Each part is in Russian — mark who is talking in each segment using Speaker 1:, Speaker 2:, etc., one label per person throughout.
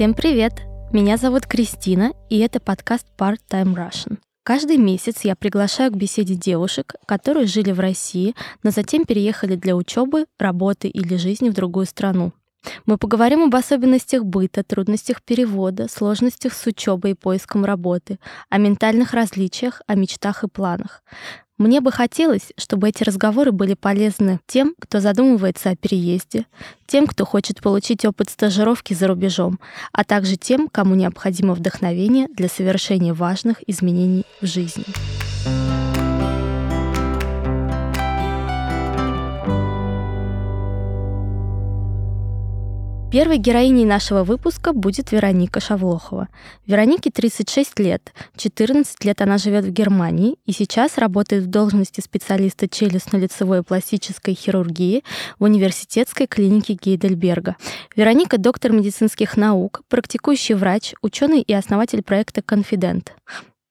Speaker 1: Всем привет! Меня зовут Кристина, и это подкаст Part-Time Russian. Каждый месяц я приглашаю к беседе девушек, которые жили в России, но затем переехали для учебы, работы или жизни в другую страну. Мы поговорим об особенностях быта, трудностях перевода, сложностях с учебой и поиском работы, о ментальных различиях, о мечтах и планах. Мне бы хотелось, чтобы эти разговоры были полезны тем, кто задумывается о переезде, тем, кто хочет получить опыт стажировки за рубежом, а также тем, кому необходимо вдохновение для совершения важных изменений в жизни. Первой героиней нашего выпуска будет Вероника Шавлохова. Веронике 36 лет. 14 лет она живет в Германии и сейчас работает в должности специалиста челюстно-лицевой пластической хирургии в университетской клинике Гейдельберга. Вероника — доктор медицинских наук, практикующий врач, ученый и основатель проекта «Конфидент».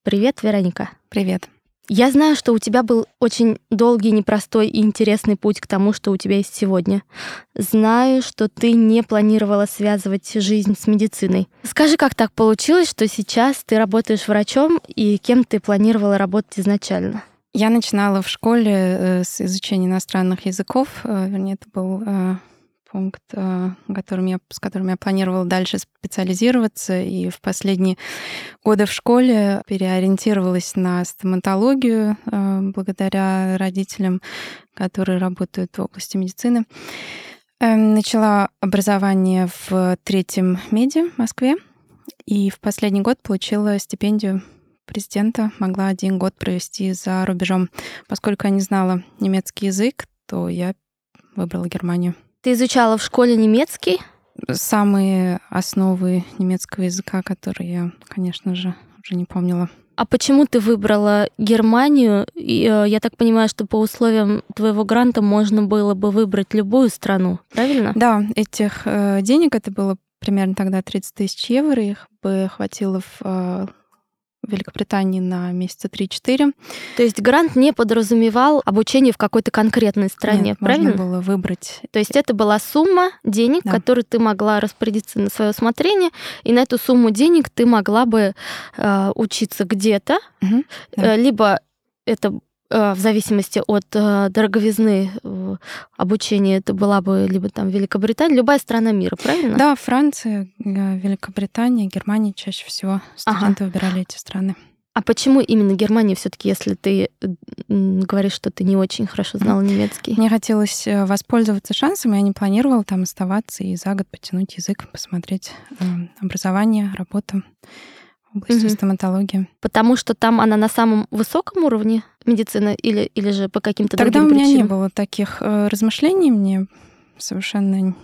Speaker 1: Привет, Вероника.
Speaker 2: Привет.
Speaker 1: Я знаю, что у тебя был очень долгий, непростой и интересный путь к тому, что у тебя есть сегодня. Знаю, что ты не планировала связывать жизнь с медициной. Скажи, как так получилось, что сейчас ты работаешь врачом и кем ты планировала работать изначально?
Speaker 2: Я начинала в школе э, с изучения иностранных языков. Э, вернее, это был э, пункт, э, которым я, с которым я планировала дальше специализироваться. И в последние годы в школе переориентировалась на стоматологию э, благодаря родителям, которые работают в области медицины. Эм, начала образование в третьем меди в Москве. И в последний год получила стипендию президента, могла один год провести за рубежом. Поскольку я не знала немецкий язык, то я выбрала Германию.
Speaker 1: Ты изучала в школе немецкий?
Speaker 2: Самые основы немецкого языка, которые я, конечно же, уже не помнила.
Speaker 1: А почему ты выбрала Германию? Э, я так понимаю, что по условиям твоего гранта можно было бы выбрать любую страну, правильно?
Speaker 2: Да, этих э, денег это было примерно тогда 30 тысяч евро, их бы хватило в Великобритании на месяца 3-4.
Speaker 1: То есть грант не подразумевал обучение в какой-то конкретной стране,
Speaker 2: Нет,
Speaker 1: правильно?
Speaker 2: Можно было выбрать.
Speaker 1: То есть это была сумма денег, да. которую ты могла распорядиться на свое усмотрение, и на эту сумму денег ты могла бы э, учиться где-то, угу, да. э, либо это в зависимости от э, дороговизны э, обучения, это была бы либо там Великобритания, любая страна мира, правильно?
Speaker 2: Да, Франция, Великобритания, Германия чаще всего студенты ага. выбирали эти страны.
Speaker 1: А почему именно Германия все-таки, если ты говоришь, что ты не очень хорошо знала немецкий?
Speaker 2: Мне хотелось воспользоваться шансом, я не планировала там оставаться и за год потянуть язык, посмотреть образование, работу области угу. стоматологии.
Speaker 1: Потому что там она на самом высоком уровне медицины или, или же по каким-то
Speaker 2: Тогда
Speaker 1: другим
Speaker 2: причинам?
Speaker 1: Тогда
Speaker 2: у меня не было таких э, размышлений, мне совершенно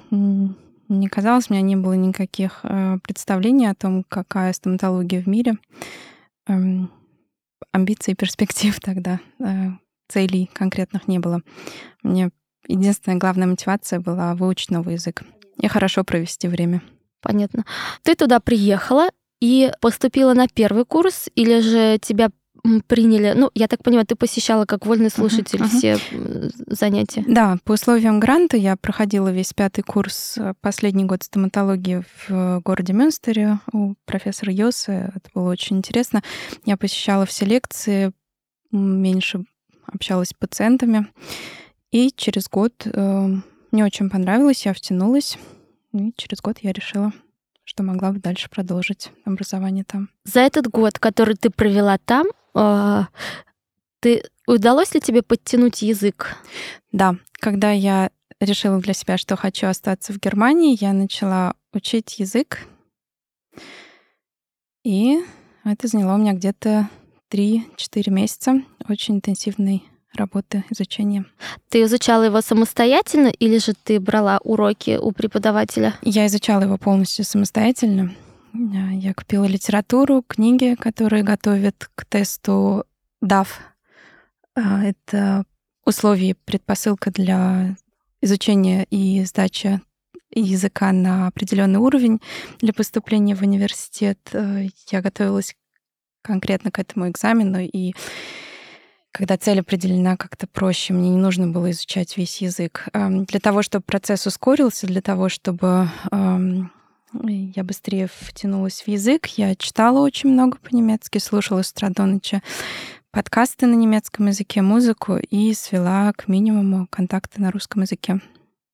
Speaker 2: не казалось, у меня не было никаких э, представлений о том, какая стоматология в мире. Эм, амбиций и перспектив тогда, э, целей конкретных не было. Мне единственная главная мотивация была выучить новый язык и хорошо провести время.
Speaker 1: Понятно. Ты туда приехала, и поступила на первый курс, или же тебя приняли, ну, я так понимаю, ты посещала как вольный слушатель uh-huh, все занятия.
Speaker 2: Да, по условиям гранта я проходила весь пятый курс, э, последний год стоматологии в городе Мюнстере у профессора Йоса. Это было очень интересно. Я посещала все лекции, меньше общалась с пациентами. И через год э, мне очень понравилось, я втянулась. И через год я решила что могла бы дальше продолжить образование там.
Speaker 1: За этот год, который ты провела там, а, ты удалось ли тебе подтянуть язык?
Speaker 2: Да, когда я решила для себя, что хочу остаться в Германии, я начала учить язык. И это заняло у меня где-то 3-4 месяца очень интенсивной работы, изучения.
Speaker 1: Ты изучала его самостоятельно или же ты брала уроки у преподавателя?
Speaker 2: Я изучала его полностью самостоятельно. Я купила литературу, книги, которые готовят к тесту DAF. А, это условие, предпосылка для изучения и сдачи языка на определенный уровень для поступления в университет. Э, я готовилась конкретно к этому экзамену, и когда цель определена как-то проще, мне не нужно было изучать весь язык. Для того, чтобы процесс ускорился, для того, чтобы я быстрее втянулась в язык. Я читала очень много по-немецки, слушала Страдоныча подкасты на немецком языке, музыку и свела к минимуму контакты на русском языке.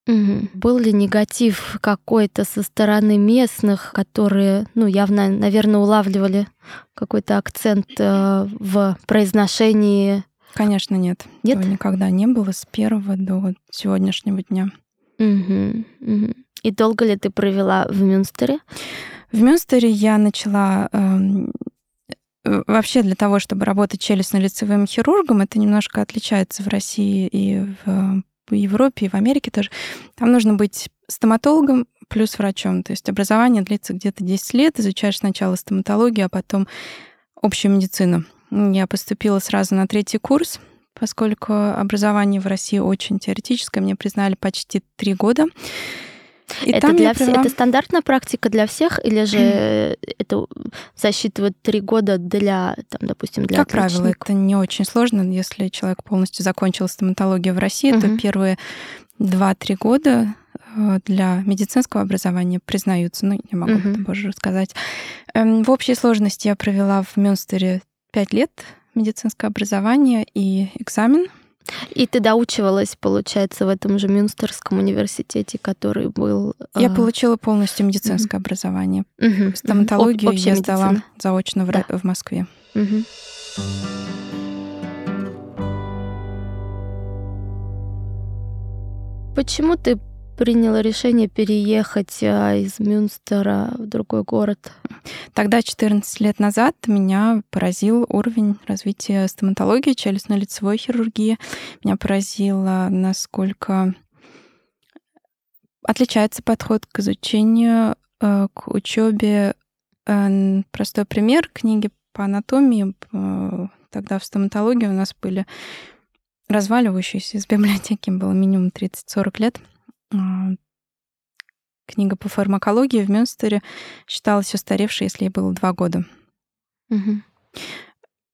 Speaker 1: Угу. Был ли негатив какой-то со стороны местных, которые, ну, явно, наверное, улавливали какой-то акцент э, в произношении?
Speaker 2: Конечно, нет.
Speaker 1: Нет?
Speaker 2: Этого никогда не было с первого до сегодняшнего дня.
Speaker 1: Угу, угу. И долго ли ты провела в Мюнстере?
Speaker 2: В Мюнстере я начала эм, э, вообще для того, чтобы работать челюстно-лицевым хирургом, это немножко отличается в России и в в Европе и в Америке тоже, там нужно быть стоматологом плюс врачом. То есть образование длится где-то 10 лет, изучаешь сначала стоматологию, а потом общую медицину. Я поступила сразу на третий курс, поскольку образование в России очень теоретическое, мне признали почти три года.
Speaker 1: И это, для провела... это стандартная практика для всех, или же это засчитывают три года для, там, допустим, для
Speaker 2: Как правило, это не очень сложно. Если человек полностью закончил стоматологию в России, угу. то первые два-три года э, для медицинского образования признаются. Ну, не могу угу. об этом позже рассказать. Эм, в общей сложности я провела в Мюнстере пять лет медицинское образование и экзамен —
Speaker 1: и ты доучивалась, получается, в этом же Мюнстерском университете, который был...
Speaker 2: Я э... получила полностью медицинское mm-hmm. образование. Mm-hmm. Стоматологию mm-hmm. я сдала медицина. заочно в, да. в Москве. Mm-hmm.
Speaker 1: Почему ты приняла решение переехать а, из Мюнстера в другой город?
Speaker 2: Тогда, 14 лет назад, меня поразил уровень развития стоматологии, челюстно-лицевой хирургии. Меня поразило, насколько отличается подход к изучению, э, к учебе. Э, простой пример книги по анатомии. Э, тогда в стоматологии у нас были разваливающиеся из библиотеки, было минимум 30-40 лет — книга по фармакологии в Мюнстере считалась устаревшей, если ей было два года. Угу.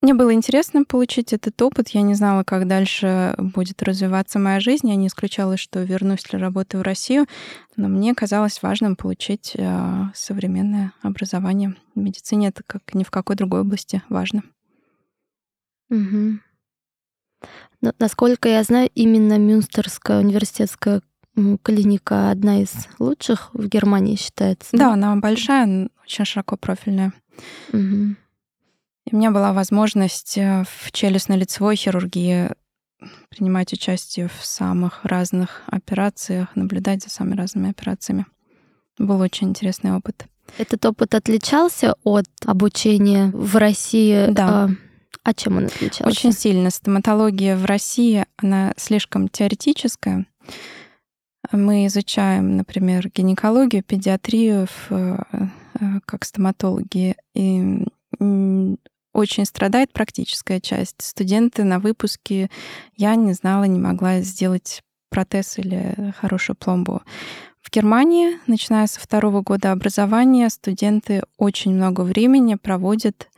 Speaker 2: Мне было интересно получить этот опыт. Я не знала, как дальше будет развиваться моя жизнь. Я не исключала, что вернусь для работы в Россию. Но мне казалось важным получить э, современное образование. В медицине это как ни в какой другой области важно.
Speaker 1: Угу. Но, насколько я знаю, именно Мюнстерская университетская клиника одна из лучших в Германии считается.
Speaker 2: Да, да она большая, очень широко профильная. Угу. И у меня была возможность э, в челюстно-лицевой хирургии принимать участие в самых разных операциях, наблюдать за самыми разными операциями. Был очень интересный опыт.
Speaker 1: Этот опыт отличался от обучения в России?
Speaker 2: Да. А,
Speaker 1: а чем он отличался?
Speaker 2: Очень сильно. Стоматология в России, она слишком теоретическая. Мы изучаем, например, гинекологию, педиатрию в, э, как стоматологи. И очень страдает практическая часть. Студенты на выпуске я не знала, не могла сделать протез или хорошую пломбу. В Германии, начиная со второго года образования, студенты очень много времени проводят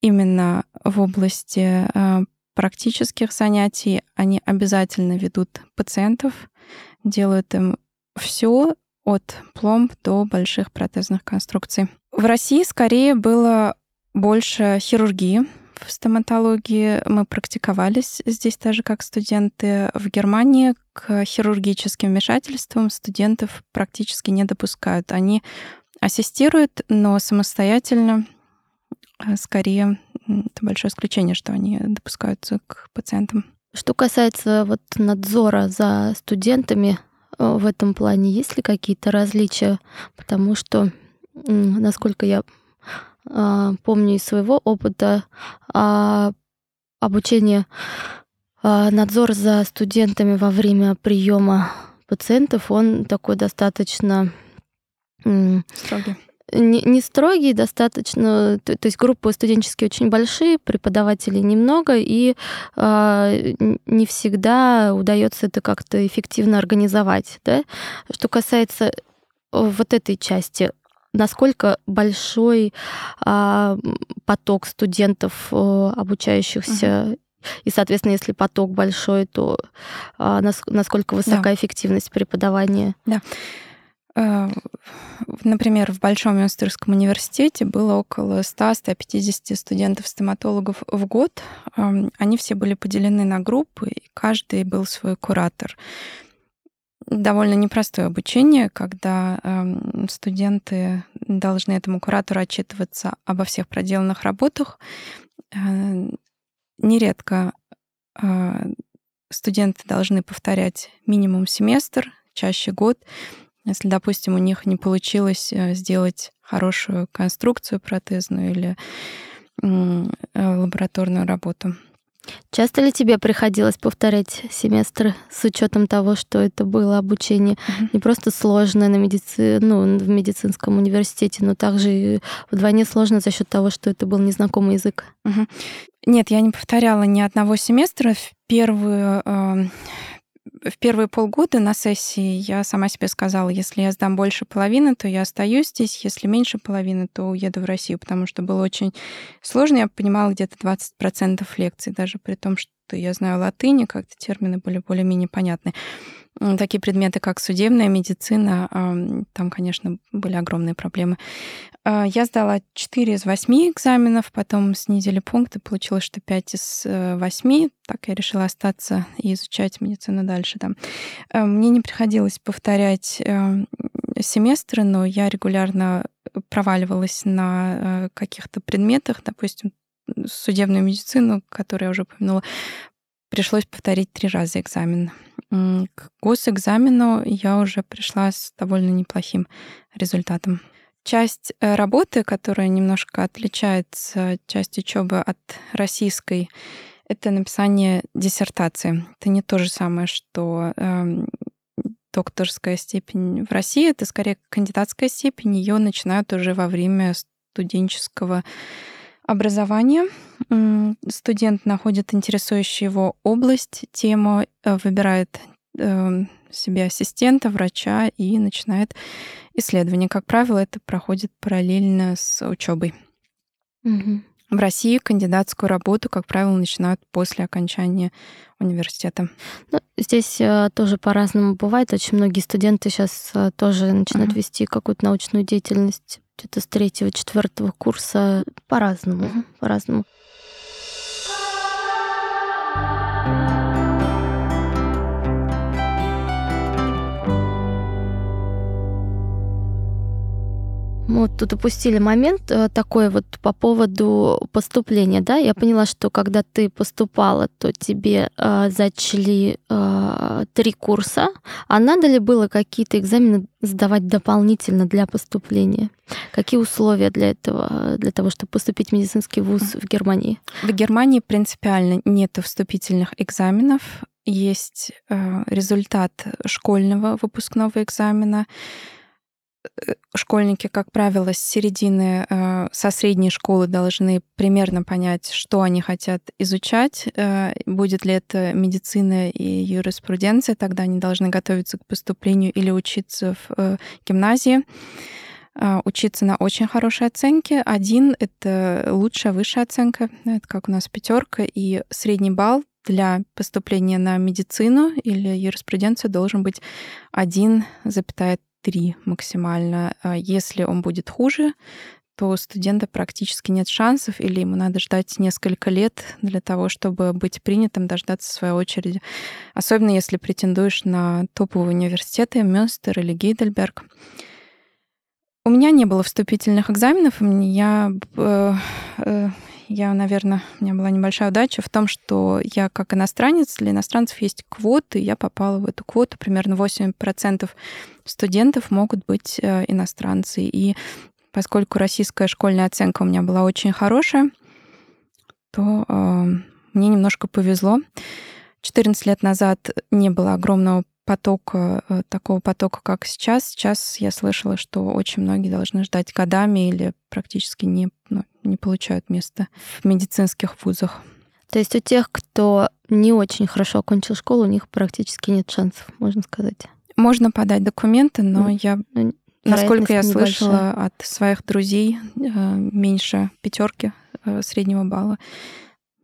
Speaker 2: именно в области э, практических занятий. Они обязательно ведут пациентов, делают им все от пломб до больших протезных конструкций. В России скорее было больше хирургии в стоматологии. Мы практиковались здесь даже как студенты. В Германии к хирургическим вмешательствам студентов практически не допускают. Они ассистируют, но самостоятельно э, скорее это большое исключение, что они допускаются к пациентам.
Speaker 1: Что касается вот надзора за студентами э, в этом плане, есть ли какие-то различия? Потому что, насколько я а, помню из своего опыта, а, обучение, а, надзор за студентами во время приема пациентов, он такой достаточно
Speaker 2: строгий
Speaker 1: не, не строгий, достаточно, то, то есть группы студенческие очень большие, преподавателей немного, и э, не всегда удается это как-то эффективно организовать. Да? Что касается вот этой части, насколько большой э, поток студентов, э, обучающихся uh-huh. И, соответственно, если поток большой, то а, насколько высока да. эффективность преподавания?
Speaker 2: Да. Э, например, в Большом Мюнстерском университете было около 100-150 студентов-стоматологов в год. Эм, они все были поделены на группы, и каждый был свой куратор. Довольно непростое обучение, когда эм, студенты должны этому куратору отчитываться обо всех проделанных работах. Э, нередко э, студенты должны повторять минимум семестр, чаще год. Если, допустим, у них не получилось э, сделать хорошую конструкцию протезную или э, лабораторную работу.
Speaker 1: Часто ли тебе приходилось повторять семестры с учетом того, что это было обучение mm-hmm. не просто сложное на медици... ну, в медицинском университете, но также вдвойне сложно за счет того, что это был незнакомый язык?
Speaker 2: Mm-hmm. Нет, я не повторяла ни одного семестра. В первую э, в первые полгода на сессии я сама себе сказала, если я сдам больше половины, то я остаюсь здесь, если меньше половины, то уеду в Россию, потому что было очень сложно. Я понимала где-то 20% лекций, даже при том, что я знаю латыни, как-то термины были более-менее понятны такие предметы, как судебная медицина, там, конечно, были огромные проблемы. А, я сдала 4 из 8 экзаменов, потом снизили пункты, получилось, что 5 из 8. Э, так я решила остаться и изучать медицину дальше. Да. А, мне не приходилось повторять эм, семестры, но я регулярно проваливалась на э, каких-то предметах, допустим, судебную медицину, которую я уже упомянула, пришлось повторить три раза экзамен. К госэкзамену я уже пришла с довольно неплохим результатом. Часть э, работы, которая немножко отличается, часть учебы от российской, это написание диссертации. Это не то же самое, что э, докторская степень в России, это скорее кандидатская степень. Ее начинают уже во время студенческого образования. Студент находит интересующую его область, тему, э, выбирает эм, себе ассистента, врача и начинает исследование. Как правило, это проходит параллельно с учебой. Угу. В России кандидатскую работу, как правило, начинают после окончания университета.
Speaker 1: Ну, здесь э, тоже по-разному бывает. Очень многие студенты сейчас э, тоже начинают uh-huh. вести какую-то научную деятельность где-то с третьего, четвертого курса по-разному, uh-huh. по-разному. Мы вот тут упустили момент э, такой вот по поводу поступления, да? Я поняла, что когда ты поступала, то тебе э, зачли э, три курса, а надо ли было какие-то экзамены сдавать дополнительно для поступления? Какие условия для этого, для того, чтобы поступить в медицинский вуз в Германии?
Speaker 2: В Германии принципиально нет вступительных экзаменов. Есть э, результат школьного выпускного экзамена, школьники, как правило, с середины, э, со средней школы должны примерно понять, что они хотят изучать, э, будет ли это медицина и юриспруденция, тогда они должны готовиться к поступлению или учиться в гимназии. Учиться на очень хорошей оценке. Один — это лучшая высшая оценка, это как у нас пятерка, и средний балл для поступления на медицину или юриспруденцию должен быть 1,3 3 максимально. А если он будет хуже, то у студента практически нет шансов, или ему надо ждать несколько лет для того, чтобы быть принятым, дождаться своей очереди. Особенно если претендуешь на топовые университеты, Мюнстер или Гейдельберг. У меня не было вступительных экзаменов, я э, э, я, наверное, у меня была небольшая удача в том, что я как иностранец, для иностранцев есть квоты, я попала в эту квоту. Примерно 8% студентов могут быть э, иностранцы. И поскольку российская школьная оценка у меня была очень хорошая, то э, мне немножко повезло. 14 лет назад не было огромного потока, э, такого потока, как сейчас. Сейчас я слышала, что очень многие должны ждать годами или практически не, ну, не получают места в медицинских вузах.
Speaker 1: То есть у тех, кто не очень хорошо окончил школу, у них практически нет шансов, можно сказать.
Speaker 2: Можно подать документы, но ну, я, ну, насколько я слышала небольшая. от своих друзей, э, меньше пятерки э, среднего балла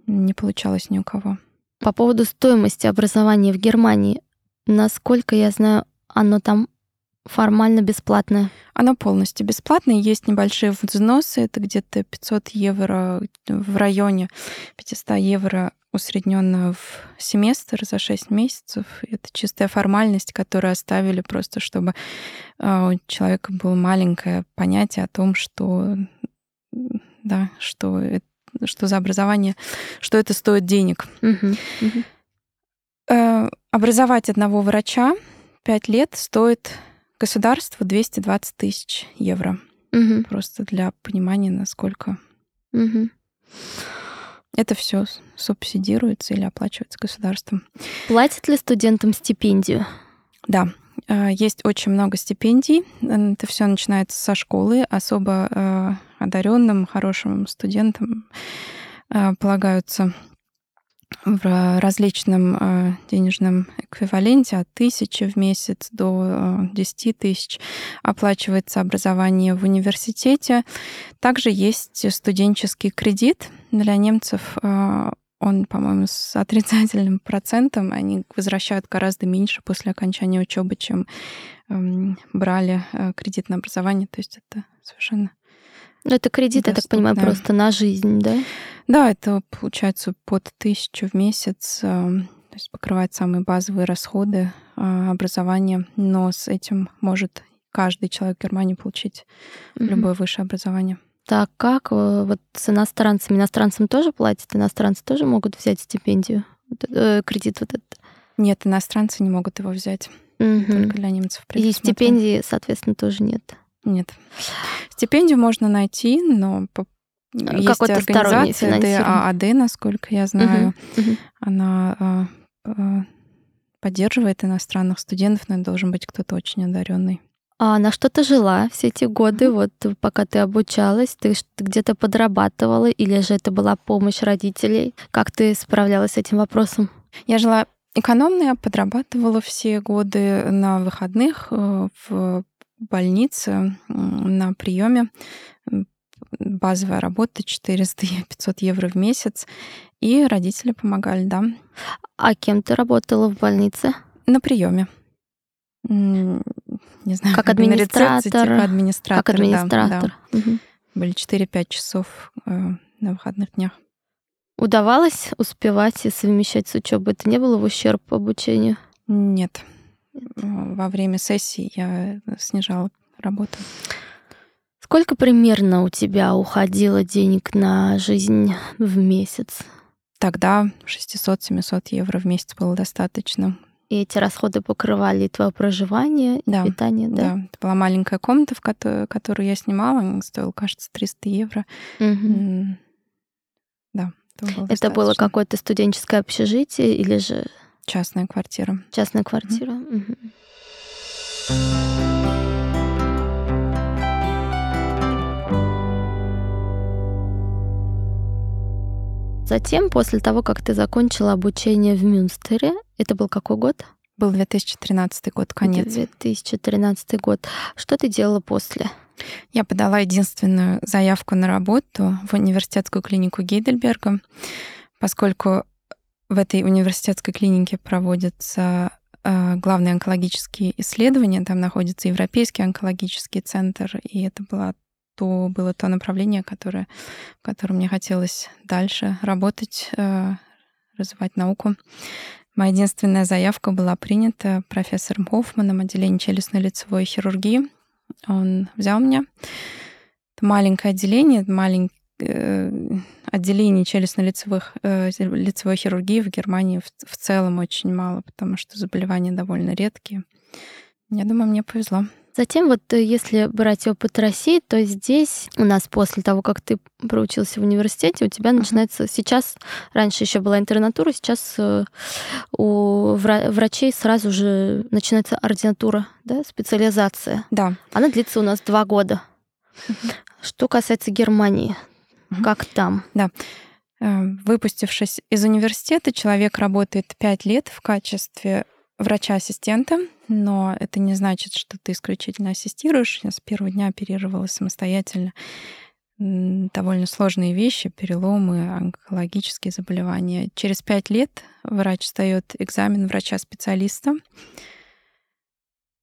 Speaker 2: не получалось ни у кого.
Speaker 1: По поводу стоимости образования в Германии, Насколько я знаю, оно там формально бесплатное?
Speaker 2: Оно полностью бесплатное. Есть небольшие взносы. Это где-то 500 евро в районе 500 евро усредненно в семестр за 6 месяцев. Это чистая формальность, которую оставили просто, чтобы а, у человека было маленькое понятие о том, что да, что, это, что за образование, что это стоит денег.
Speaker 1: Угу, угу.
Speaker 2: Образовать одного врача 5 лет стоит государству 220 тысяч евро.
Speaker 1: Угу.
Speaker 2: Просто для понимания, насколько
Speaker 1: угу.
Speaker 2: это все субсидируется или оплачивается государством.
Speaker 1: Платят ли студентам стипендию?
Speaker 2: Да, а, есть очень много стипендий. Это все начинается со школы. Особо а, одаренным, хорошим студентам а, полагаются в различном денежном эквиваленте от тысячи в месяц до 10 тысяч оплачивается образование в университете. Также есть студенческий кредит для немцев он, по-моему, с отрицательным процентом. Они возвращают гораздо меньше после окончания учебы, чем эм, брали э, кредит на образование. То есть это совершенно
Speaker 1: ну, это кредит, я так понимаю, просто на жизнь, да?
Speaker 2: Да, это получается под тысячу в месяц, э, то есть покрывает самые базовые расходы э, образования, но с этим может каждый человек в Германии получить mm-hmm. любое высшее образование.
Speaker 1: Так как э, вот с иностранцами? Иностранцам тоже платят? Иностранцы тоже могут взять стипендию? Э, кредит вот этот?
Speaker 2: Нет, иностранцы не могут его взять.
Speaker 1: Угу.
Speaker 2: Только для немцев.
Speaker 1: И стипендии, соответственно, тоже нет.
Speaker 2: Нет. Стипендию можно найти, но по...
Speaker 1: А, есть организация
Speaker 2: ДААД, насколько я знаю. Угу. Угу. Она э, поддерживает иностранных студентов, но это должен быть кто-то очень одаренный.
Speaker 1: А на что ты жила все эти годы, вот пока ты обучалась? Ты где-то подрабатывала или же это была помощь родителей? Как ты справлялась с этим вопросом?
Speaker 2: Я жила экономно, я подрабатывала все годы на выходных э, в больнице на приеме. Базовая работа 400-500 евро в месяц. И родители помогали, да.
Speaker 1: А кем ты работала в больнице?
Speaker 2: На приеме не знаю,
Speaker 1: как администратор,
Speaker 2: рецепции, типа администратор.
Speaker 1: Как администратор.
Speaker 2: Да, да. Угу. Были 4-5 часов э, на выходных днях.
Speaker 1: Удавалось успевать и совмещать с учебой? Это не было в ущерб обучению?
Speaker 2: Нет. Во время сессии я снижала работу.
Speaker 1: Сколько примерно у тебя уходило денег на жизнь в месяц?
Speaker 2: Тогда 600-700 евро в месяц было достаточно.
Speaker 1: И эти расходы покрывали твое проживание,
Speaker 2: да,
Speaker 1: питание, да?
Speaker 2: Да, это была маленькая комната, в которую, которую я снимала, стоила, кажется, 300 евро.
Speaker 1: Угу.
Speaker 2: Да,
Speaker 1: это было, это было какое-то студенческое общежитие или же...
Speaker 2: Частная квартира.
Speaker 1: Частная квартира. Угу. Угу. Затем, после того, как ты закончила обучение в Мюнстере, это был какой год?
Speaker 2: Был 2013 год, конец.
Speaker 1: 2013 год. Что ты делала после?
Speaker 2: Я подала единственную заявку на работу в университетскую клинику Гейдельберга, поскольку в этой университетской клинике проводятся э, главные онкологические исследования, там находится Европейский онкологический центр, и это была то было то направление, которое, в котором мне хотелось дальше работать, э, развивать науку. Моя единственная заявка была принята профессором Хоффманом отделение челюстно-лицевой хирургии. Он взял меня. Это маленькое отделение, маленькое э, отделений челюстно-лицевых э, лицевой хирургии в Германии в, в целом очень мало, потому что заболевания довольно редкие. Я думаю, мне повезло.
Speaker 1: Затем вот э, если брать опыт России, то здесь у нас после того, как ты проучился в университете, у тебя начинается сейчас, раньше еще была интернатура, сейчас э, у врачей сразу же начинается ординатура, да, специализация.
Speaker 2: Да.
Speaker 1: Она длится у нас два года. Что касается Германии, как там?
Speaker 2: Да. Э, выпустившись из университета, человек работает пять лет в качестве врача-ассистента, но это не значит, что ты исключительно ассистируешь. Я с первого дня оперировала самостоятельно довольно сложные вещи, переломы, онкологические заболевания. Через пять лет врач сдает экзамен врача-специалиста.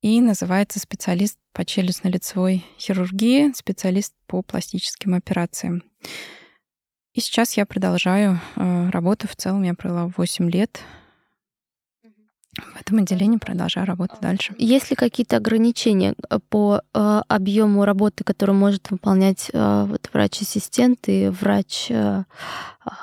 Speaker 2: И называется специалист по челюстно-лицевой хирургии, специалист по пластическим операциям. И сейчас я продолжаю э, работу. В целом я провела 8 лет в этом отделении продолжаю работать дальше.
Speaker 1: Есть ли какие-то ограничения э, по э, объему работы, которую может выполнять э, вот, врач-ассистент и врач э,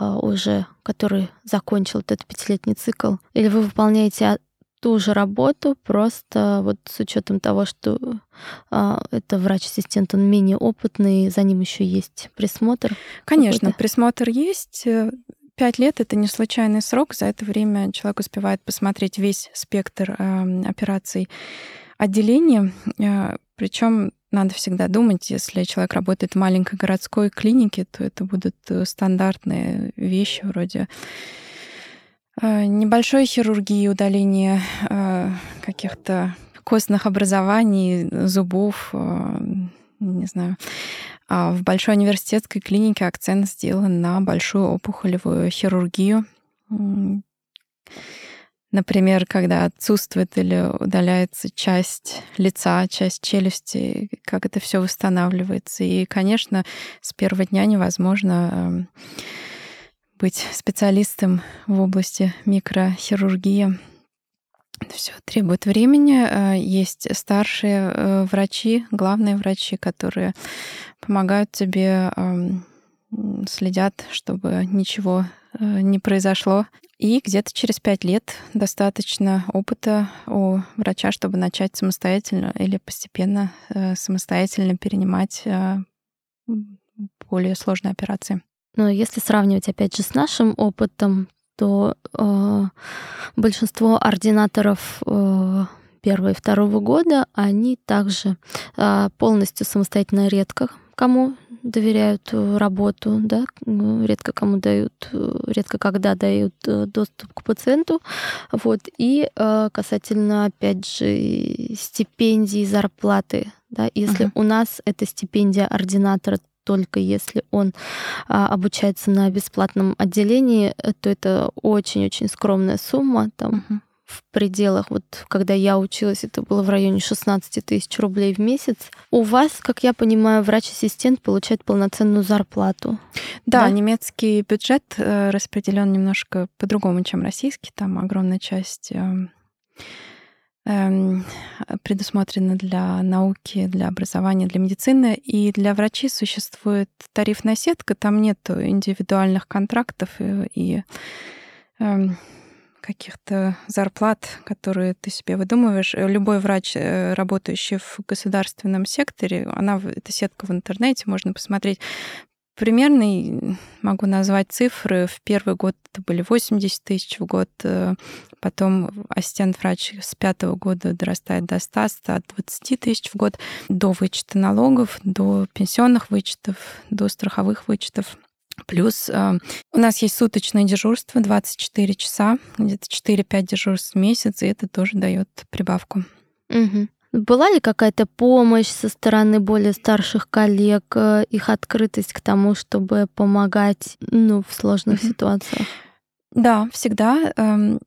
Speaker 1: э, уже, который закончил этот пятилетний цикл? Или вы выполняете ту же работу, просто вот с учетом того, что э, это врач-ассистент, он менее опытный, за ним еще есть присмотр?
Speaker 2: Конечно, присмотр есть. Пять лет — это не случайный срок. За это время человек успевает посмотреть весь спектр э, операций отделения. Э, Причем надо всегда думать, если человек работает в маленькой городской клинике, то это будут э, стандартные вещи вроде э, небольшой хирургии, удаления э, каких-то костных образований, зубов, не знаю, а в Большой университетской клинике акцент сделан на большую опухолевую хирургию. Например, когда отсутствует или удаляется часть лица, часть челюсти, как это все восстанавливается. И, конечно, с первого дня невозможно эм, быть специалистом в области микрохирургии. Все требует времени. Э, есть старшие э, врачи, главные врачи, которые помогают тебе, следят, чтобы ничего э, не произошло. И где-то через пять лет достаточно опыта у врача, чтобы начать самостоятельно или постепенно самостоятельно перенимать более сложные операции.
Speaker 1: Но если сравнивать, опять же, с нашим опытом, то э, большинство ординаторов э, первого и второго года, они также э, полностью самостоятельно редко кому доверяют э, работу, да, редко кому дают, э, редко когда дают э, доступ к пациенту. Вот. И касательно, опять же, стипендий, зарплаты, да, если uh-huh. у нас это стипендия ординатора только если он а, обучается на бесплатном отделении, э, то это очень-очень скромная сумма, там uh-huh. в пределах, вот когда я училась, это было в районе 16 тысяч рублей в месяц. У вас, как я понимаю, врач-ассистент получает полноценную зарплату.
Speaker 2: Да, да? немецкий бюджет э, распределен немножко по-другому, чем российский. Там огромная часть эм, предусмотрено для науки, для образования, для медицины. И для врачей существует тарифная сетка, там нет индивидуальных контрактов и, и эм, каких-то зарплат, которые ты себе выдумываешь. Любой врач, э, работающий в государственном секторе, она, эта сетка в интернете, можно посмотреть, Примерный могу назвать цифры. В первый год это были 80 тысяч в год, э, потом ассистент-врач с пятого года дорастает до 100, 120 тысяч в год, до вычета налогов, до пенсионных вычетов, до страховых вычетов. Плюс э, у нас есть суточное дежурство 24 часа, где-то 4-5 дежурств в месяц, и это тоже дает прибавку.
Speaker 1: Угу. Была ли какая-то помощь со стороны более старших коллег, э, их открытость к тому, чтобы помогать ну, в сложных mm-hmm. ситуациях?
Speaker 2: Да, всегда. Эм,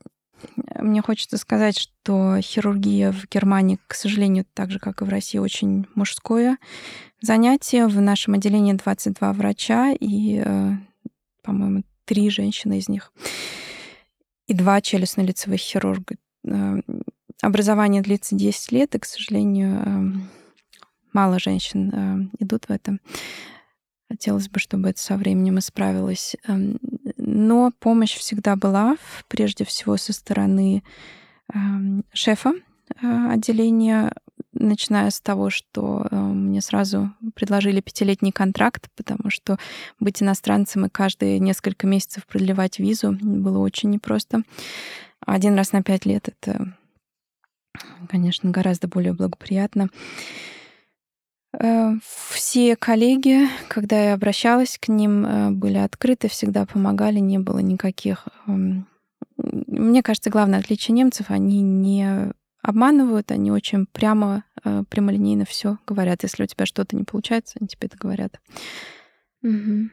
Speaker 2: мне хочется сказать, что хирургия в Германии, к сожалению, так же, как и в России, очень мужское занятие. В нашем отделении 22 врача и, э, по-моему, три женщины из них. И два челюстно-лицевых хирурга. Образование длится 10 лет, и, к сожалению, эм, мало женщин эм, идут в это. Хотелось бы, чтобы это со временем исправилось. Эм, но помощь всегда была, прежде всего, со стороны шефа э, отделения, начиная с того, что мне сразу предложили пятилетний контракт, потому что быть иностранцем и каждые несколько месяцев продлевать визу было очень непросто. Один раз на пять лет — это конечно, гораздо более благоприятно. Э, все коллеги, когда я обращалась к ним, э, были открыты, всегда помогали, не было никаких... Эм, мне кажется, главное отличие немцев, они не обманывают, они очень прямо, э, прямолинейно все говорят. Если у тебя что-то не получается, они тебе это говорят. Угу.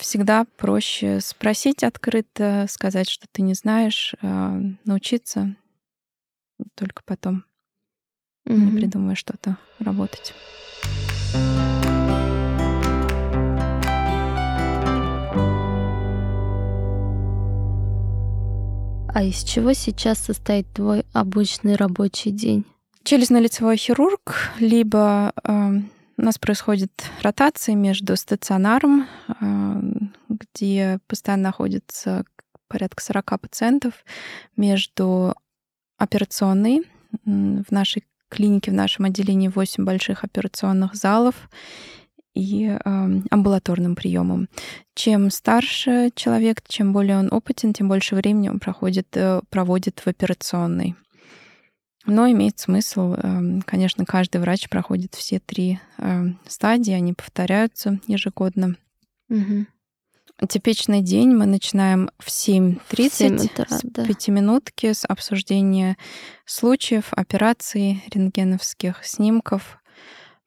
Speaker 2: Всегда проще спросить открыто, сказать, что ты не знаешь, научиться только потом. mm-hmm. не придумывая что-то работать.
Speaker 1: А из чего сейчас состоит твой обычный рабочий день?
Speaker 2: Челюстно-лицевой хирург, либо э, у нас происходит ротация между стационаром, э, где постоянно находится порядка 40 пациентов, между операционной. В нашей клинике, в нашем отделении 8 больших операционных залов и э, амбулаторным приемом. Чем старше человек, чем более он опытен, тем больше времени он проходит, э, проводит в операционной. Но имеет смысл, э, конечно, каждый врач проходит все три э, стадии, они повторяются ежегодно.
Speaker 1: Угу.
Speaker 2: Типичный день мы начинаем в 7.30 с да. пятиминутки с обсуждения случаев, операций, рентгеновских снимков,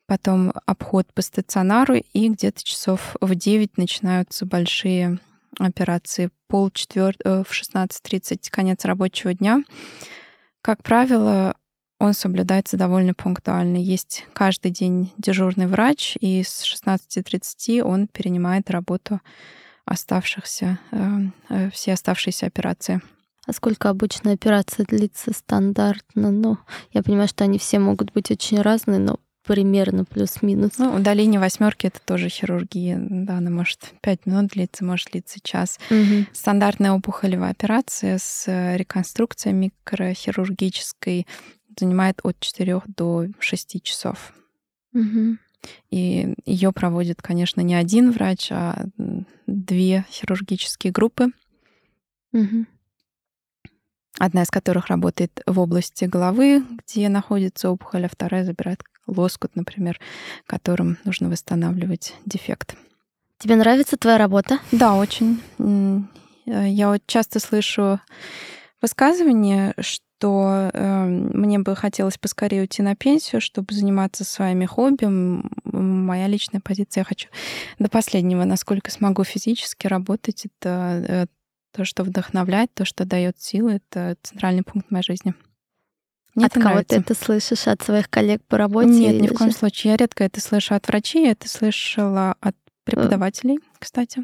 Speaker 2: потом обход по стационару, и где-то часов в 9 начинаются большие операции. Пол четвер... Э, в 16.30 конец рабочего дня. Как правило, он соблюдается довольно пунктуально. Есть каждый день дежурный врач, и с 16.30 он перенимает работу оставшихся, э, э, все оставшиеся операции.
Speaker 1: А сколько обычно операция длится стандартно? Ну, я понимаю, что они все могут быть очень разные, но примерно плюс-минус.
Speaker 2: Ну, удаление восьмерки это тоже хирургия. Да, она может 5 минут длиться, может длиться час.
Speaker 1: Угу.
Speaker 2: Стандартная опухолевая операция с э, реконструкцией микрохирургической занимает от 4 до 6 часов.
Speaker 1: Угу.
Speaker 2: И ее проводит, конечно, не один врач, а две хирургические группы.
Speaker 1: Угу
Speaker 2: одна из которых работает в области головы, где находится опухоль, а вторая забирает лоскут, например, которым нужно восстанавливать дефект.
Speaker 1: Тебе нравится твоя работа?
Speaker 2: Да, очень. Я вот часто слышу высказывание, что э, мне бы хотелось поскорее уйти на пенсию, чтобы заниматься своими хобби. Моя личная позиция, я хочу до последнего, насколько смогу физически работать. Это э, то, что вдохновляет, то, что дает силы, это центральный пункт моей жизни.
Speaker 1: Мне от кого ты это слышишь? От своих коллег по работе?
Speaker 2: Нет, ни в коем случае. Я редко это слышу от врачей, я это слышала от преподавателей, кстати.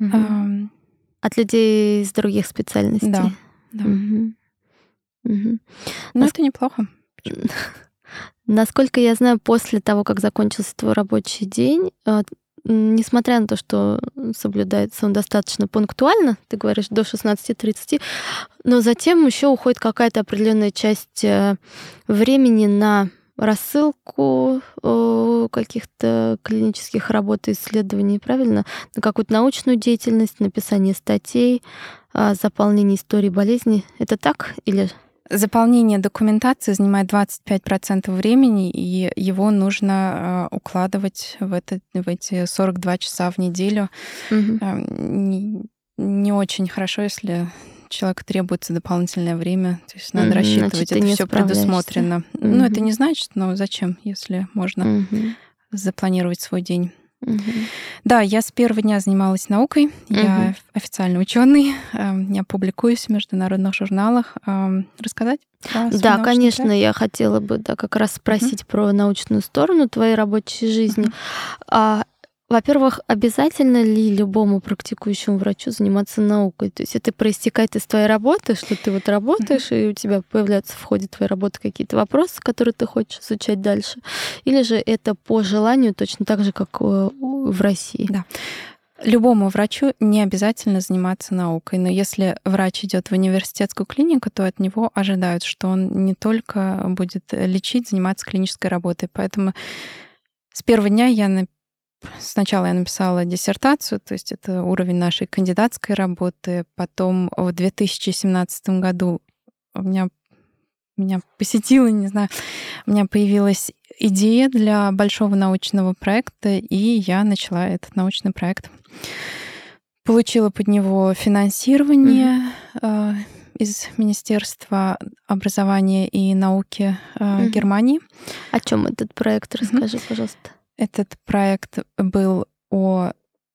Speaker 1: Угу. От людей из других специальностей.
Speaker 2: Да. да.
Speaker 1: Угу.
Speaker 2: Угу. Ну, это неплохо.
Speaker 1: Насколько я знаю, после того, как закончился твой рабочий день, несмотря на то, что соблюдается он достаточно пунктуально, ты говоришь, до 16.30, но затем еще уходит какая-то определенная часть э, времени на рассылку каких-то клинических работ и исследований, правильно? На какую-то научную деятельность, написание статей, а, заполнение истории болезни. Это так или
Speaker 2: Заполнение документации занимает 25% времени, и его нужно э, укладывать в, это, в эти 42 часа в неделю.
Speaker 1: Угу.
Speaker 2: Не, не очень хорошо, если человеку требуется дополнительное время. То есть надо рассчитывать, значит, это все предусмотрено. mm Ну, это не значит, но зачем, если можно mm запланировать свой день.
Speaker 1: Угу.
Speaker 2: Да, я с первого дня занималась наукой. Угу. Я официальный ученый. Эм, я публикуюсь в международных журналах. Эм, рассказать?
Speaker 1: Да, конечно, проект? я хотела бы да, как раз спросить угу. про научную сторону твоей рабочей жизни. Угу. А во-первых, обязательно ли любому практикующему врачу заниматься наукой? То есть это проистекает из твоей работы, что ты вот работаешь, и у тебя появляются в ходе твоей работы какие-то вопросы, которые ты хочешь изучать дальше? Или же это по желанию точно так же, как э, в России?
Speaker 2: Да. Любому врачу не обязательно заниматься наукой, но если врач идет в университетскую клинику, то от него ожидают, что он не только будет лечить, заниматься клинической работой. Поэтому с первого дня я Сначала я написала диссертацию, то есть это уровень нашей кандидатской работы. Потом в 2017 году у меня, меня посетила, не знаю, у меня появилась идея для большого научного проекта, и я начала этот научный проект. Получила под него финансирование mm-hmm. э, из Министерства образования и науки э, mm-hmm. Германии.
Speaker 1: О чем этот проект? Расскажи, mm-hmm. пожалуйста.
Speaker 2: Этот проект был о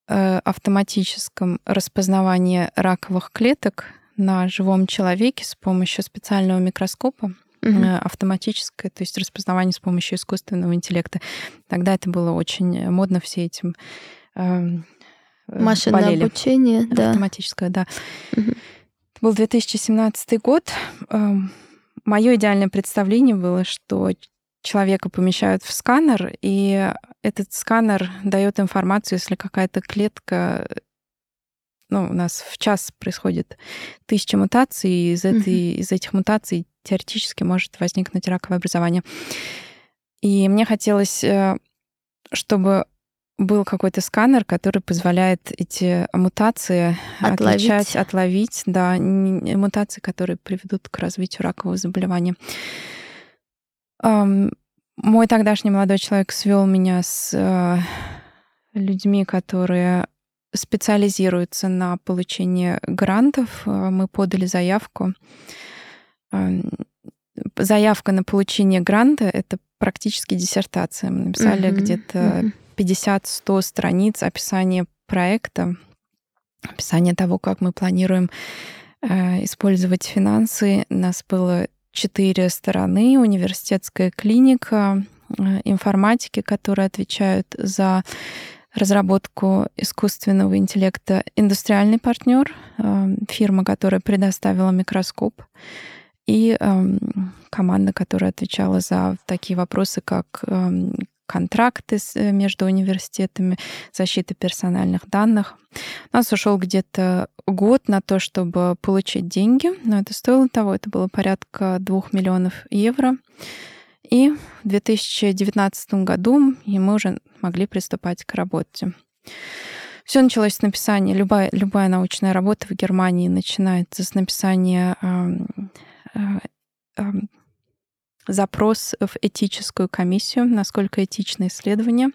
Speaker 2: э, автоматическом распознавании раковых клеток на живом человеке с помощью специального микроскопа. угу. автоматическое, то есть распознавание с помощью искусственного интеллекта. Тогда это было очень модно, все этим эм,
Speaker 1: э, Машинное болели. обучение,
Speaker 2: да. Автоматическое, да. Угу. Это был 2017 год. Эм, Мое идеальное представление было, что человека помещают в сканер, и этот сканер дает информацию, если какая-то клетка ну, у нас в час происходит тысяча мутаций, и из, этой, mm-hmm. из этих мутаций теоретически может возникнуть раковое образование. И мне хотелось, э, чтобы был какой-то сканер, который позволяет эти мутации отловить. отличать, отловить, да, мутации, которые приведут к развитию ракового заболевания. Мой тогдашний молодой человек свел меня с э, людьми, которые специализируются на получении грантов. Э, мы подали заявку. Заявка на получение гранта — это практически диссертация. Мы написали mm-hmm. где-то mm-hmm 50-100 страниц описания проекта, описание того, как мы планируем э, использовать финансы. Нас было четыре стороны. Университетская клиника, э, информатики, которые отвечают за разработку искусственного интеллекта, индустриальный партнер, э, фирма, которая предоставила микроскоп, и э, команда, которая отвечала за такие вопросы, как э, контракты э, между университетами, защита персональных данных. У нас ушел где-то год на то, чтобы получить деньги, но это стоило того, это было порядка двух миллионов евро. И в 2019 году и мы уже могли приступать к работе. Все началось с написания. Любая, любая научная работа в Германии начинается с написания э, э, запрос в этическую комиссию, насколько этичное исследование.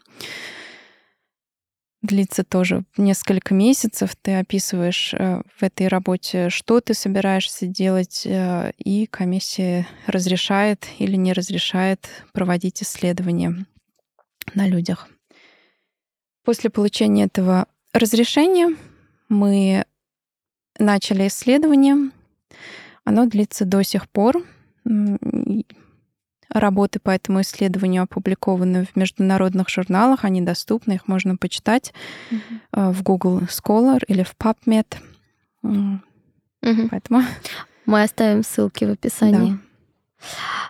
Speaker 2: Длится тоже несколько месяцев. Ты описываешь э, в этой работе, что ты собираешься делать, э, и комиссия разрешает или не разрешает проводить исследования на людях. После получения этого разрешения мы начали исследование. Оно длится до сих пор. Работы по этому исследованию опубликованы в международных журналах, они доступны, их можно почитать mm-hmm. в Google Scholar или в PubMed. Mm-hmm. Поэтому...
Speaker 1: Мы оставим ссылки в описании. Да.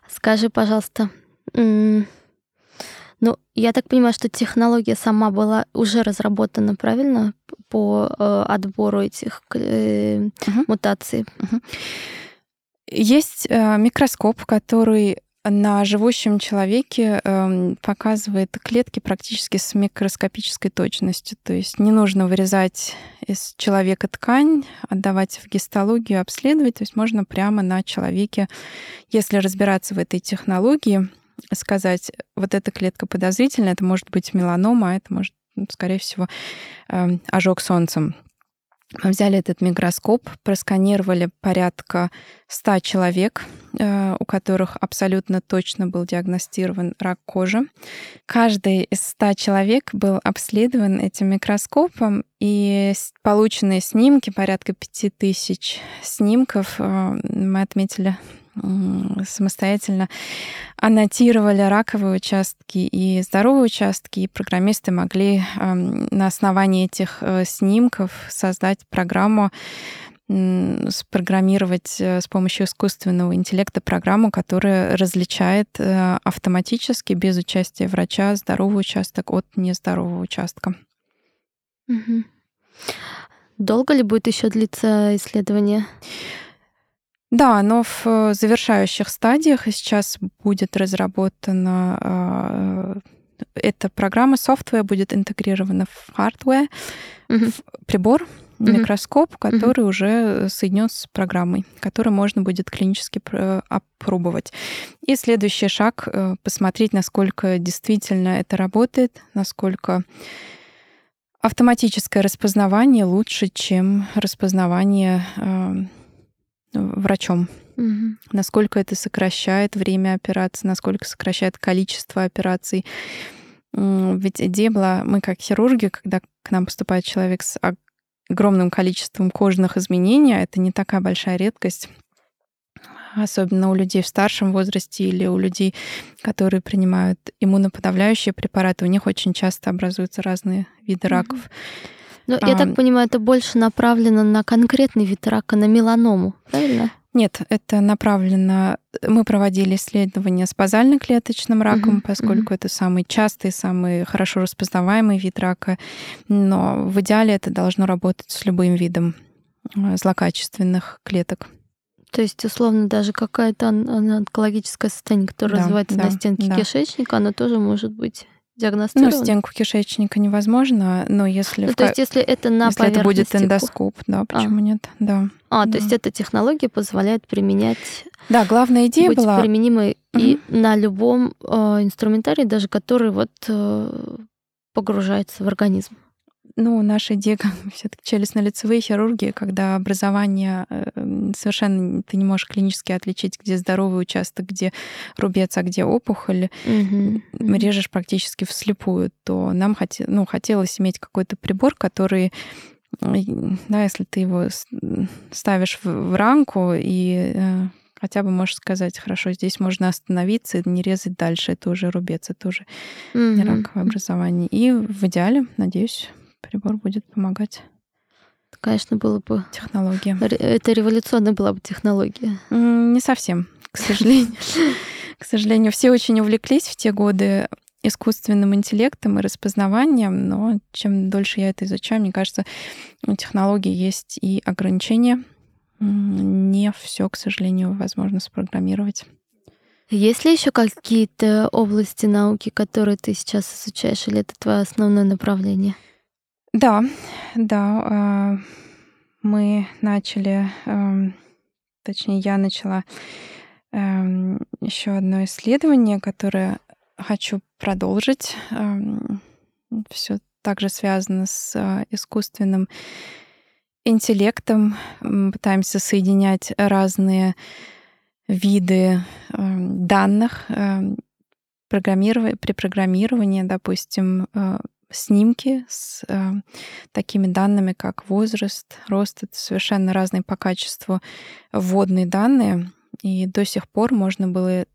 Speaker 1: Скажи, пожалуйста, ну, я так понимаю, что технология сама была уже разработана, правильно, по э, отбору этих э, uh-huh. мутаций. Uh-huh.
Speaker 2: Есть э, микроскоп, который на живущем человеке э, показывает клетки практически с микроскопической точностью. То есть не нужно вырезать из человека ткань, отдавать в гистологию, обследовать. То есть можно прямо на человеке, если разбираться в этой технологии, сказать, вот эта клетка подозрительная, это может быть меланома, а это может, ну, скорее всего, э, ожог солнцем. Мы взяли этот микроскоп, просканировали порядка 100 человек, э, у которых абсолютно точно был диагностирован рак кожи. Каждый из 100 человек был обследован этим микроскопом, и полученные снимки, порядка 5000 снимков, э, мы отметили самостоятельно аннотировали раковые участки и здоровые участки, и программисты могли на основании этих э, снимков создать программу, спрограммировать э, с помощью искусственного интеллекта программу, которая различает э, автоматически, без участия врача, здоровый участок от нездорового участка.
Speaker 1: Угу. Долго ли будет еще длиться исследование?
Speaker 2: Да, оно в э, завершающих стадиях, сейчас будет разработана а, эта программа, софтвер будет интегрирована в hardware, mm-hmm. в прибор, mm-hmm. микроскоп, который mm-hmm. уже соединен с программой, который можно будет клинически опробовать. И следующий шаг э, — посмотреть, насколько действительно это работает, насколько автоматическое распознавание лучше, чем распознавание врачом. Угу. Насколько это сокращает время операции, насколько сокращает количество операций. Ведь идея была, мы как хирурги, когда к нам поступает человек с огромным количеством кожных изменений, а это не такая большая редкость, особенно у людей в старшем возрасте или у людей, которые принимают иммуноподавляющие препараты, у них очень часто образуются разные виды раков.
Speaker 1: Ну, я так понимаю, это больше направлено на конкретный вид рака, на меланому, правильно?
Speaker 2: Нет, это направлено... Мы проводили исследования с базально-клеточным раком, uh-huh, поскольку uh-huh. это самый частый, самый хорошо распознаваемый вид рака. Но в идеале это должно работать с любым видом э, злокачественных клеток.
Speaker 1: То есть, условно, даже какая-то онкологическое состояние, которое да, развивается да, на стенке да. кишечника, оно тоже может быть диагностировано?
Speaker 2: Ну, стенку кишечника невозможно, но если...
Speaker 1: Ну, в... то есть если это на
Speaker 2: Если это будет эндоскоп, да, а. почему а. нет, да.
Speaker 1: А,
Speaker 2: да.
Speaker 1: то есть эта технология позволяет применять...
Speaker 2: Да, главная идея
Speaker 1: быть
Speaker 2: была...
Speaker 1: применимой угу. и на любом э, инструментарии, даже который вот э, погружается в организм.
Speaker 2: Ну, наша идея все-таки челюстно-лицевые хирургии, когда образование э, совершенно ты не можешь клинически отличить, где здоровый участок, где рубец, а где опухоль, угу. режешь практически вслепую, то нам хоте, ну, хотелось иметь какой-то прибор, который да, если ты его ставишь в рамку и э, хотя бы можешь сказать, хорошо, здесь можно остановиться и не резать дальше, это уже рубец, это уже mm-hmm. раковое образование. И в идеале, надеюсь, прибор будет помогать.
Speaker 1: Конечно, было бы...
Speaker 2: Технология.
Speaker 1: Это революционная была бы технология.
Speaker 2: Не совсем, к сожалению. К сожалению, все очень увлеклись в те годы искусственным интеллектом и распознаванием, но чем дольше я это изучаю, мне кажется, у технологий есть и ограничения. Не все, к сожалению, возможно спрограммировать.
Speaker 1: Есть ли еще какие-то области науки, которые ты сейчас изучаешь, или это твое основное направление?
Speaker 2: Да, да. А, мы начали, эм, точнее, я начала эм, еще одно исследование, которое хочу продолжить. Эм, Все также связано с э, искусственным интеллектом. Мы пытаемся соединять разные виды данных программирования, при программировании, допустим, э, снимки с э, такими данными, как возраст, рост. Это совершенно разные по качеству вводные данные. И до сих пор можно было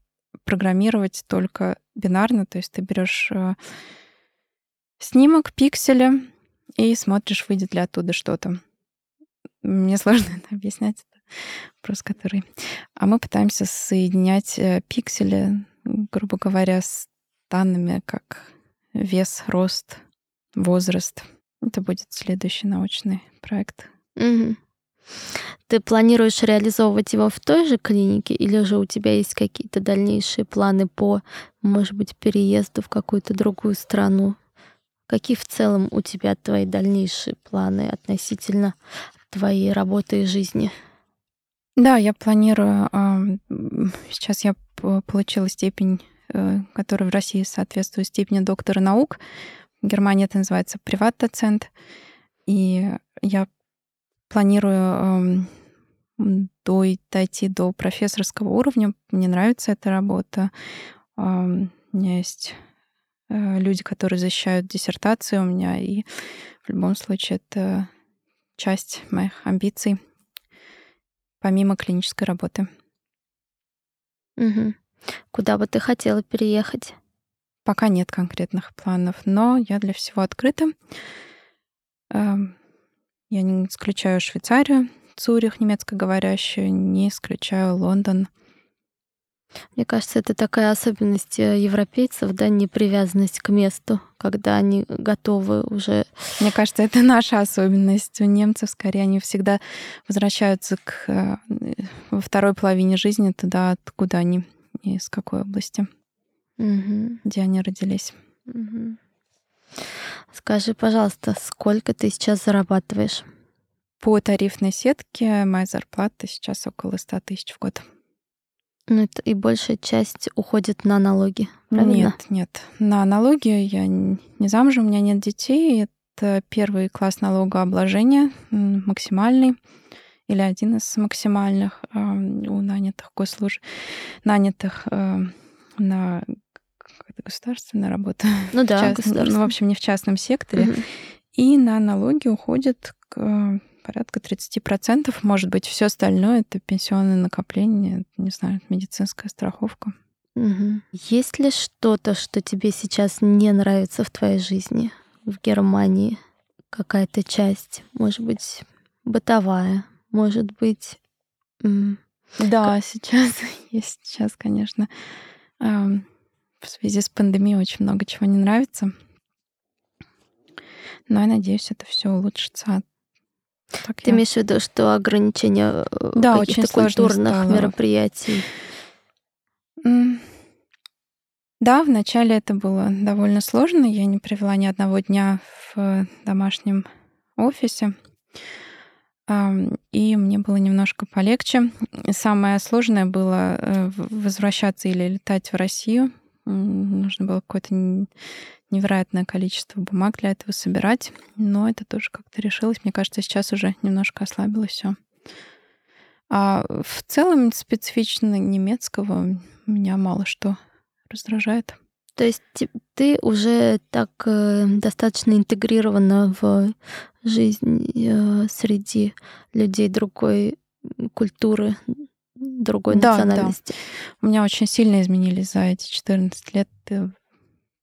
Speaker 2: программировать только бинарно, то есть ты берешь э, снимок, пикселя и смотришь, выйдет ли оттуда что-то. Мне сложно это объяснять, это вопрос, который... А мы пытаемся соединять э, пиксели, грубо говоря, с данными, как вес, рост, возраст. Это будет следующий научный проект.
Speaker 1: Угу. Ты планируешь реализовывать его в той же клинике, или же у тебя есть какие-то дальнейшие планы по, может быть, переезду в какую-то другую страну? Какие в целом у тебя твои дальнейшие планы относительно твоей работы и жизни?
Speaker 2: Да, я планирую. Сейчас я получила степень, э, которая в России соответствует степени доктора наук. В Германии это называется приват-доцент. И я планирую эм, дойти до профессорского уровня. Мне нравится эта работа. Эм, у меня есть э, люди, которые защищают диссертацию у меня, и в любом случае это часть моих амбиций, помимо клинической работы.
Speaker 1: Угу. Куда бы ты хотела переехать?
Speaker 2: Пока нет конкретных планов, но я для всего открыта. Эм, я не исключаю Швейцарию, Цюрих, немецкоговорящую, не исключаю Лондон.
Speaker 1: Мне кажется, это такая особенность э, европейцев, да, непривязанность к месту, когда они готовы уже.
Speaker 2: Мне кажется, это наша особенность. У немцев скорее они всегда возвращаются к э, во второй половине жизни туда, откуда они, из какой области угу. где они родились. Угу.
Speaker 1: Скажи, пожалуйста, сколько ты сейчас зарабатываешь?
Speaker 2: По тарифной сетке моя зарплата сейчас около 100 тысяч в год.
Speaker 1: Ну, это и большая часть уходит на налоги, правильно?
Speaker 2: Нет, нет. На налоги я не замужем, у меня нет детей. Это первый класс налогообложения, максимальный или один из максимальных у нанятых госслуж... нанятых э, на это государственная работа.
Speaker 1: Ну да,
Speaker 2: част... Ну, в общем, не в частном секторе. Угу. И на налоги уходит к, порядка 30%. Может быть, все остальное это пенсионное накопление, не знаю, медицинская страховка.
Speaker 1: Угу. Есть ли что-то, что тебе сейчас не нравится в твоей жизни в Германии? Какая-то часть, может быть, бытовая, может быть...
Speaker 2: Да, как... сейчас есть сейчас, конечно, в связи с пандемией очень много чего не нравится. Но я надеюсь, это все улучшится.
Speaker 1: Так Ты я... имеешь в виду, что ограничения э, да, каких-то культурных стало. мероприятий?
Speaker 2: Да, вначале это было довольно сложно. Я не провела ни одного дня в домашнем офисе. И мне было немножко полегче. Самое сложное было э, возвращаться или летать в Россию. Нужно было какое-то невероятное количество бумаг для этого собирать. Но это тоже как-то решилось. Мне кажется, сейчас уже немножко ослабилось все. А в целом специфично немецкого меня мало что раздражает.
Speaker 1: То есть ты уже так э, достаточно интегрирована в жизнь э, среди людей другой культуры, другой да, национальности. Да.
Speaker 2: У меня очень сильно изменились за эти 14 лет э,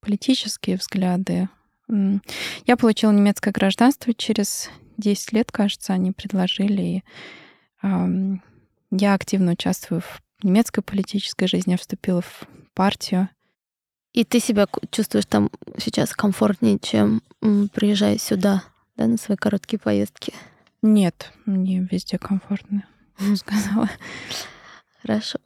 Speaker 2: политические взгляды. Я получила немецкое гражданство через 10 лет, кажется, они предложили. И, э, я активно участвую в немецкой политической жизни. Я вступила в партию.
Speaker 1: И ты себя чувствуешь там сейчас комфортнее, чем приезжая сюда, да, на свои короткие поездки?
Speaker 2: Нет, мне везде комфортно, сказала.
Speaker 1: Хорошо.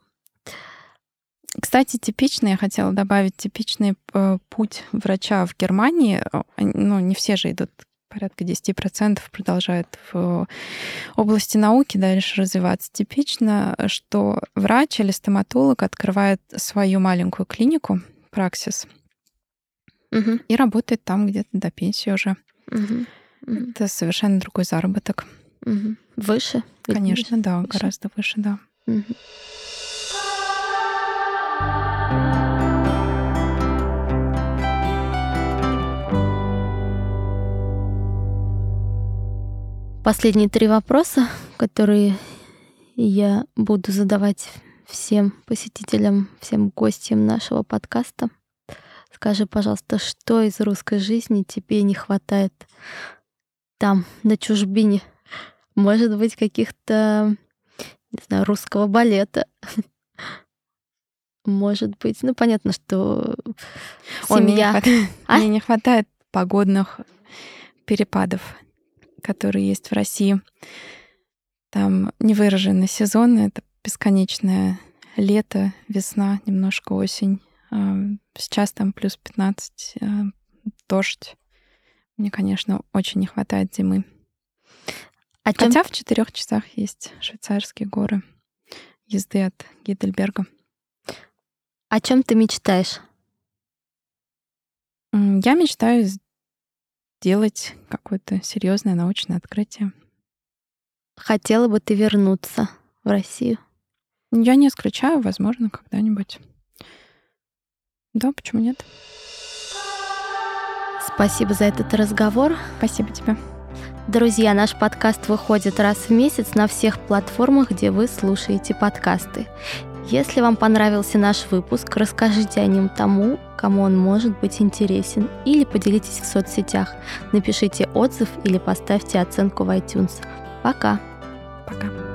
Speaker 2: Кстати, типичный, я хотела добавить, типичный э, путь врача в Германии, ну, не все же идут, порядка 10% продолжают в области науки дальше развиваться. Типично, что врач или стоматолог открывает свою маленькую клинику, Праксис. Угу. И работает там где-то до пенсии уже. Угу. Угу. Это совершенно другой заработок.
Speaker 1: Угу. Выше?
Speaker 2: Конечно, выше? да, выше. гораздо выше, да. Угу.
Speaker 1: Последние три вопроса, которые я буду задавать всем посетителям, всем гостям нашего подкаста. Скажи, пожалуйста, что из русской жизни тебе не хватает там, на чужбине? Может быть, каких-то, не знаю, русского балета? Может быть, ну понятно, что семья. Ой, мне, не
Speaker 2: хватает, а? мне не хватает погодных перепадов, которые есть в России. Там невыраженный сезон, это бесконечное лето, весна, немножко осень. Сейчас там плюс 15, а, дождь. Мне, конечно, очень не хватает зимы. А чем... Хотя в четырех часах есть швейцарские горы езды от Гейдельберга.
Speaker 1: О чем ты мечтаешь?
Speaker 2: Я мечтаю сделать какое-то серьезное научное открытие.
Speaker 1: Хотела бы ты вернуться в Россию?
Speaker 2: Я не исключаю, возможно, когда-нибудь. Да, почему нет?
Speaker 1: Спасибо за этот разговор.
Speaker 2: Спасибо тебе.
Speaker 1: Друзья, наш подкаст выходит раз в месяц на всех платформах, где вы слушаете подкасты. Если вам понравился наш выпуск, расскажите о нем тому, кому он может быть интересен, или поделитесь в соцсетях. Напишите отзыв или поставьте оценку в iTunes. Пока.
Speaker 2: Пока.